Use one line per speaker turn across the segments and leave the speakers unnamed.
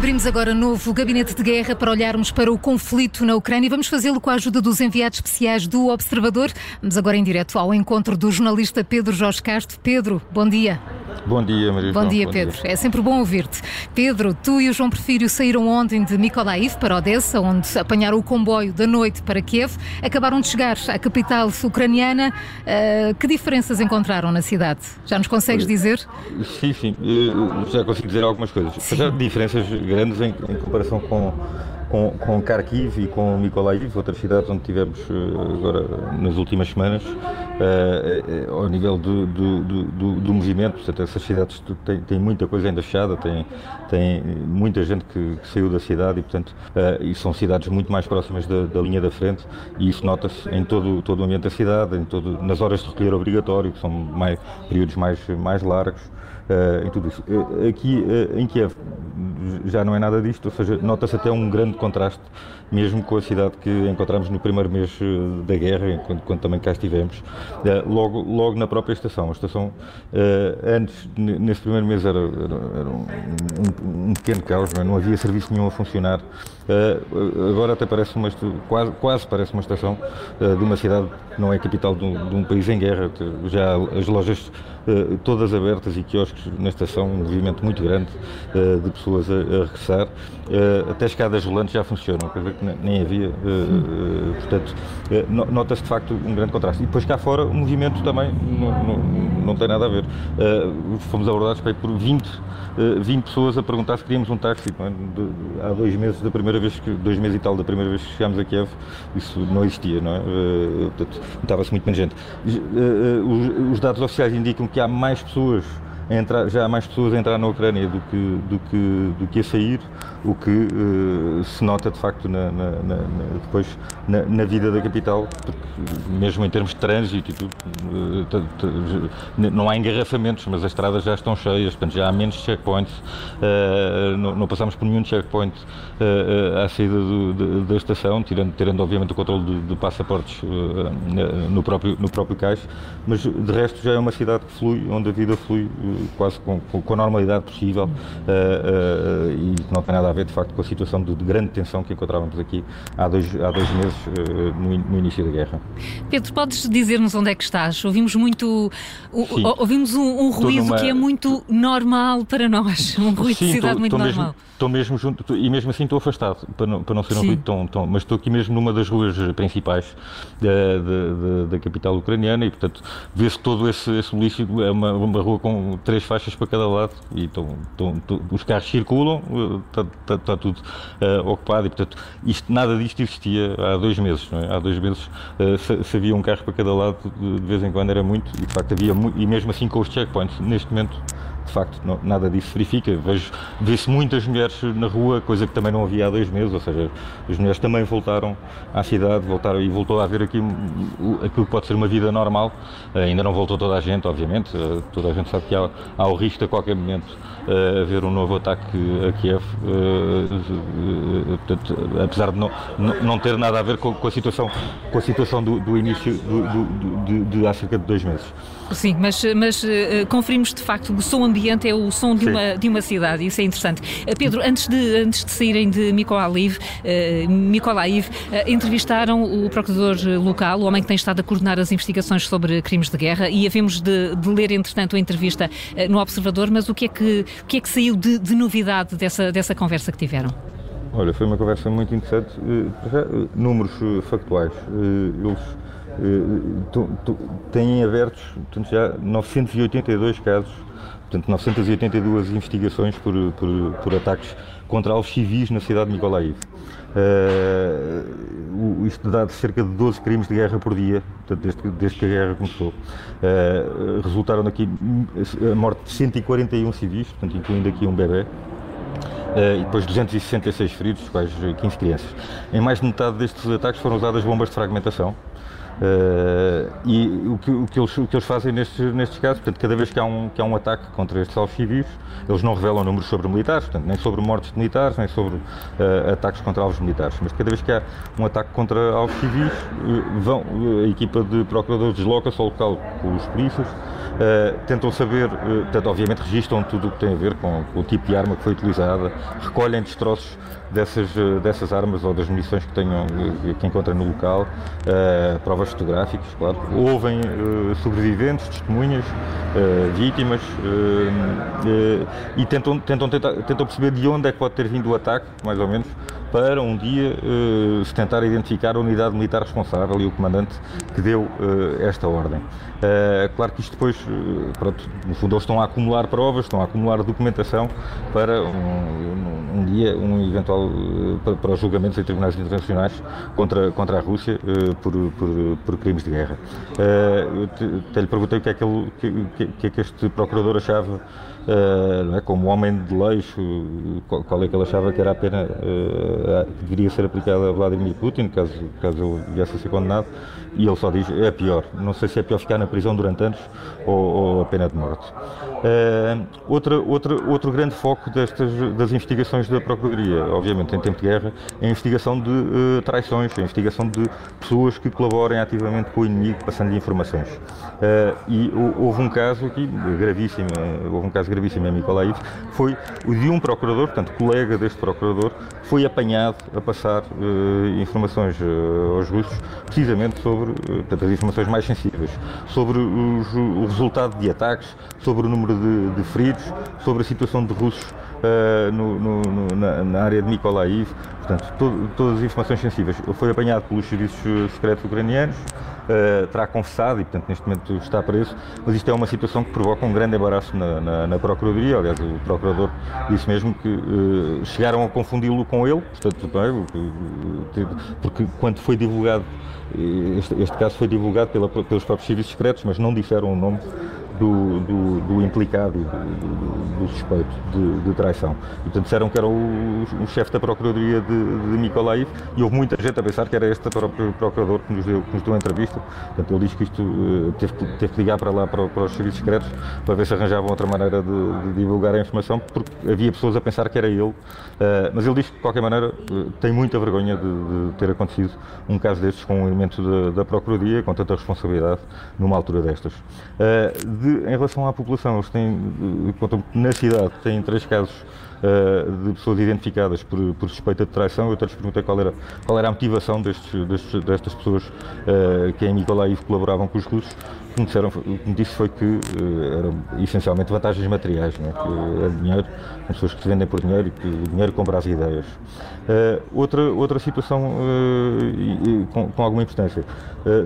abrimos agora novo gabinete de guerra para olharmos para o conflito na Ucrânia e vamos fazê-lo com a ajuda dos enviados especiais do Observador. Vamos agora em direto ao encontro do jornalista Pedro Jorge Castro. Pedro, bom dia.
Bom dia, Maria
Bom
João.
dia, Pedro. É sempre bom ouvir-te. Pedro, tu e o João Porfírio saíram ontem de Mykolaiv para Odessa, onde apanharam o comboio da noite para Kiev. Acabaram de chegar à capital ucraniana. Uh, que diferenças encontraram na cidade? Já nos consegues dizer?
Sim, sim. Eu já consigo dizer algumas coisas. Já diferenças grandes em, em comparação com com, com Kharkiv e com Mykolaiv, outras cidades onde tivemos eh, agora nas últimas semanas, uh, ao nível do, do, do, do, movimento. Portanto, essas cidades têm, têm muita coisa ainda fechada, têm, têm muita gente que, que saiu da cidade e, portanto, e são cidades muito mais próximas da, da linha da frente e isso nota-se em todo, todo o ambiente da cidade, em todo, nas horas de recolher obrigatório, que são mais, períodos mais, mais largos. Uh, em tudo isso. Aqui em Kiev já não é nada disto, ou seja, nota-se até um grande contraste, mesmo com a cidade que encontramos no primeiro mês da guerra, quando, quando também cá estivemos, logo, logo na própria estação. A estação, antes, nesse primeiro mês, era, era, um, um, pequeno caos, é? não, havia serviço nenhum a funcionar. Agora até parece uma, quase, quase parece uma estação de uma cidade que não é capital de um, de um país em guerra. Já as lojas todas abertas e quiosques na estação, um movimento muito grande de pessoas a, a regressar. Até escadas rolantes já funcionam, coisa que nem havia. Portanto, nota-se de facto um grande contraste. E depois cá fora o movimento também não, não, não tem nada a ver. fomos abordados por 20, 20 pessoas a perguntar se queríamos um táxi. Há dois meses, da primeira vez que, dois meses e tal, da primeira vez que chegámos a Kiev, isso não existia, não é? portanto, notava-se muito menos gente. Os, os dados oficiais indicam que há mais pessoas entrar, já há mais pessoas a entrar na Ucrânia do que, do que, do que a sair, o que uh, se nota de facto na, na, na, depois na, vida da capital, porque mesmo em termos de trânsito e tudo, uh, não há engarrafamentos, mas as estradas já estão cheias, portanto já há menos checkpoints, uh, não, não, passamos por nenhum checkpoint à saída do, de, da estação, tirando, tirando obviamente o controle de, de passaportes no, próprio, no próprio mas de resto já é uma cidade que flui, onde a vida flui quase com, com, a normalidade possível e não tem nada a ver, de facto, com a situação de, de grande tensão que encontrávamos aqui há dois, há dois meses, uh, no, no, início da guerra.
Pedro, podes dizer-nos onde é que estás? Ouvimos muito, ouvimos um, um ruído numa... que é muito normal para nós, um ruído Sim, de cidade tô, muito tô normal.
Estou mesmo junto, tô, e mesmo assim estou afastado, para não, para não ser um Sim. ruído tão, tão, mas estou aqui mesmo numa das ruas principais da, da, da capital ucraniana e, portanto, vê-se todo esse, esse bulício, é uma, uma rua com três faixas para cada lado e estão, estão, os carros circulam, está, está, está tudo uh, ocupado e, portanto, isto, nada disto existia há dois meses. É? Há dois meses uh, se, havia um carro para cada lado, de vez em quando era muito e, de facto, havia e mesmo assim com os checkpoints, neste momento de facto não, nada disso verifica. Vejo, vê-se muitas mulheres na rua, coisa que também não havia há dois meses, ou seja, as mulheres também voltaram à cidade, voltaram e voltou a haver aqui aquilo que pode ser uma vida normal. Uh, ainda não voltou toda a gente, obviamente, uh, toda a gente sabe que há, há o risco de a qualquer momento uh, haver um novo ataque a Kiev, portanto, apesar de não, não, ter nada a ver com, com a situação, com a situação do, do início do, do, de, de há cerca de dois meses.
Sim, mas, mas conferimos de facto o som ambiente é o som de uma, de uma cidade, isso é interessante. Uh, Pedro, antes de, antes de saírem de uh, Mykolaiv uh, entrevistaram o procurador local, o homem que tem estado a coordenar as investigações sobre crimes de guerra, e havemos de, de ler, entretanto, a entrevista uh, no Observador, mas o que é que, o que, é que saiu de, de novidade dessa, dessa conversa que tiveram?
Olha, foi uma conversa muito interessante. números factuais. Eles têm abertos portanto, já 982 casos portanto 982 investigações por, por, por ataques contra alvos civis na cidade de Mykolaiv. Uh, isto dá cerca de 12 crimes de guerra por dia, portanto, desde, desde que a guerra começou. Uh, resultaram daqui a morte de 141 civis, portanto, incluindo aqui um bebê. Uh, e depois 266 feridos, quase 15 crianças. Em mais de metade destes ataques foram usadas bombas de fragmentação, Uh, e o que, o, que eles, o que eles fazem nestes, nestes casos, portanto, cada vez que há, um, que há um ataque contra estes alvos civis, eles não revelam números sobre militares, portanto, nem sobre mortes de militares, nem sobre uh, ataques contra alvos militares, mas cada vez que há um ataque contra alvos civis, uh, vão, a equipa de procuradores desloca-se ao local com os polícias, tentam saber, uh, portanto, obviamente registram tudo o que tem a ver com, com, o tipo de arma que foi utilizada, recolhem destroços dessas, dessas armas ou das munições que tenham que encontram no local, provas fotográficas, claro, ouvem sobreviventes, testemunhas, vítimas e tentam, tentam, tentar, tentam perceber de onde é que pode ter vindo o ataque, mais ou menos, para um dia uh, se tentar identificar a unidade militar responsável e o comandante que deu uh, esta ordem. Uh, claro que isto depois, pronto, no fundo eles estão a acumular provas, estão a acumular documentação para um, um dia, um eventual, para, os julgamentos em tribunais internacionais contra, contra a Rússia por, por, por, crimes de guerra. Uh, até lhe perguntei o que é que, ele, que, que, é que este procurador achava é, como homem de leis, qual, é que ele achava que era a pena deveria ser aplicada a Vladimir Putin, caso, caso ele viesse a ser condenado, e ele só diz, é pior, não sei se é pior ficar na prisão durante anos ou, ou a pena de morte. Uh, outra, outra, outro grande foco destas, das investigações da Procuradoria, obviamente em tempo de guerra, é a investigação de uh, traições, a investigação de pessoas que colaborem ativamente com o inimigo, passando-lhe informações. Uh, e houve um caso aqui gravíssimo, houve um caso gravíssimo em Mykolaiv, foi o de um procurador, portanto, colega deste procurador, foi apanhado a passar informações aos russos, precisamente sobre, portanto, as informações mais sensíveis, sobre os, o resultado de ataques, sobre o número número de, de feridos, sobre a situação de russos uh, no, no, na, na, área de Mykolaiv, portanto, to, todas as informações sensíveis. Foi apanhado pelos serviços secretos ucranianos, uh, terá confessado e, portanto, neste momento está preso, mas isto é uma situação que provoca um grande embaraço na, na, na Procuradoria. Aliás, o Procurador disse mesmo que uh, chegaram a confundi-lo com ele, portanto, é, porque quando foi divulgado, este, este caso foi divulgado pela, pelos próprios serviços secretos, mas não disseram o nome do, do, do implicado, do, do suspeito de, de, traição. E, portanto, disseram que era o, o chefe da Procuradoria de, de e houve muita gente a pensar que era este próprio procurador que nos deu, que nos deu a entrevista. Portanto, ele diz que isto uh, teve, teve que ligar para lá, para, para, os serviços secretos, para ver se arranjavam outra maneira de, de, divulgar a informação, porque havia pessoas a pensar que era ele. Uh, mas ele diz que, de qualquer maneira, uh, tem muita vergonha de, ter acontecido um caso destes com um elemento da, da Procuradoria, com tanta responsabilidade, numa altura destas. de de, em relação à população, eles têm, eh, na cidade, têm três casos uh, de pessoas identificadas por, por suspeita de traição. Eu até lhes perguntei qual era, qual era a motivação destes, destes destas pessoas uh, que em Nicolaiv colaboravam com os russos. O que me, disseram, o que me disse foi que uh, eram essencialmente vantagens materiais, né? que é dinheiro, pessoas que se vendem por dinheiro e que o dinheiro compra as ideias. Uh, outra, outra situação uh, com, com, alguma importância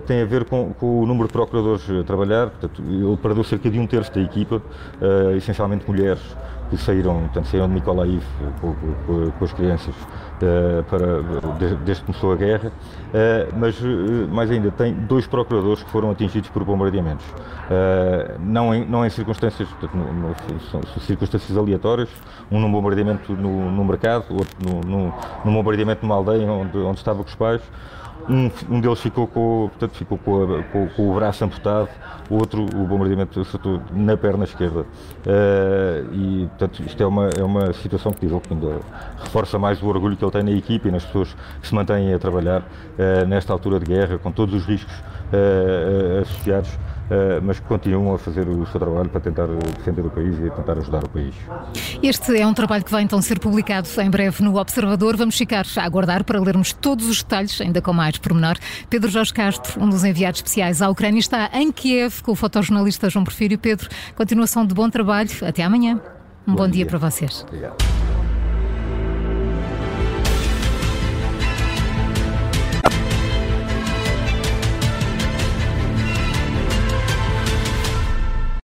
tem a ver com, com, o número de procuradores a trabalhar. Portanto, ele perdeu cerca de um terço da equipa, essencialmente mulheres que saíram, portanto, saíram de Mykolaiv com, com, com as crianças uh, para, desde, desde que começou a guerra, uh, mas uh, mais ainda tem dois procuradores que foram atingidos por bombardeamentos. não, em, não em circunstâncias, portanto, no, no, são, circunstâncias aleatórias, um num bombardeamento no, no mercado, outro no, num bombardeamento numa aldeia onde, onde estava com os pais. Um, um deles ficou, com, portanto, ficou com, a, com, com, o braço amputado, o outro, o bombardeamento acertou na perna esquerda. Uh, e, portanto, isto é uma, é uma situação que, diz, que ainda reforça mais o orgulho que ele tem na equipe e nas pessoas que se mantêm a trabalhar uh, nesta altura de guerra, com todos os riscos uh, associados mas que continuam a fazer o seu trabalho para tentar defender o país e tentar ajudar o país.
Este é um trabalho que vai então ser publicado em breve no Observador. Vamos ficar a aguardar para lermos todos os detalhes, ainda com mais pormenor. Pedro Jorge Castro, um dos enviados especiais à Ucrânia, está em Kiev com o fotojornalista João Porfírio. Pedro, continuação de bom trabalho. Até amanhã. Um bom, bom dia. dia para vocês. Obrigado.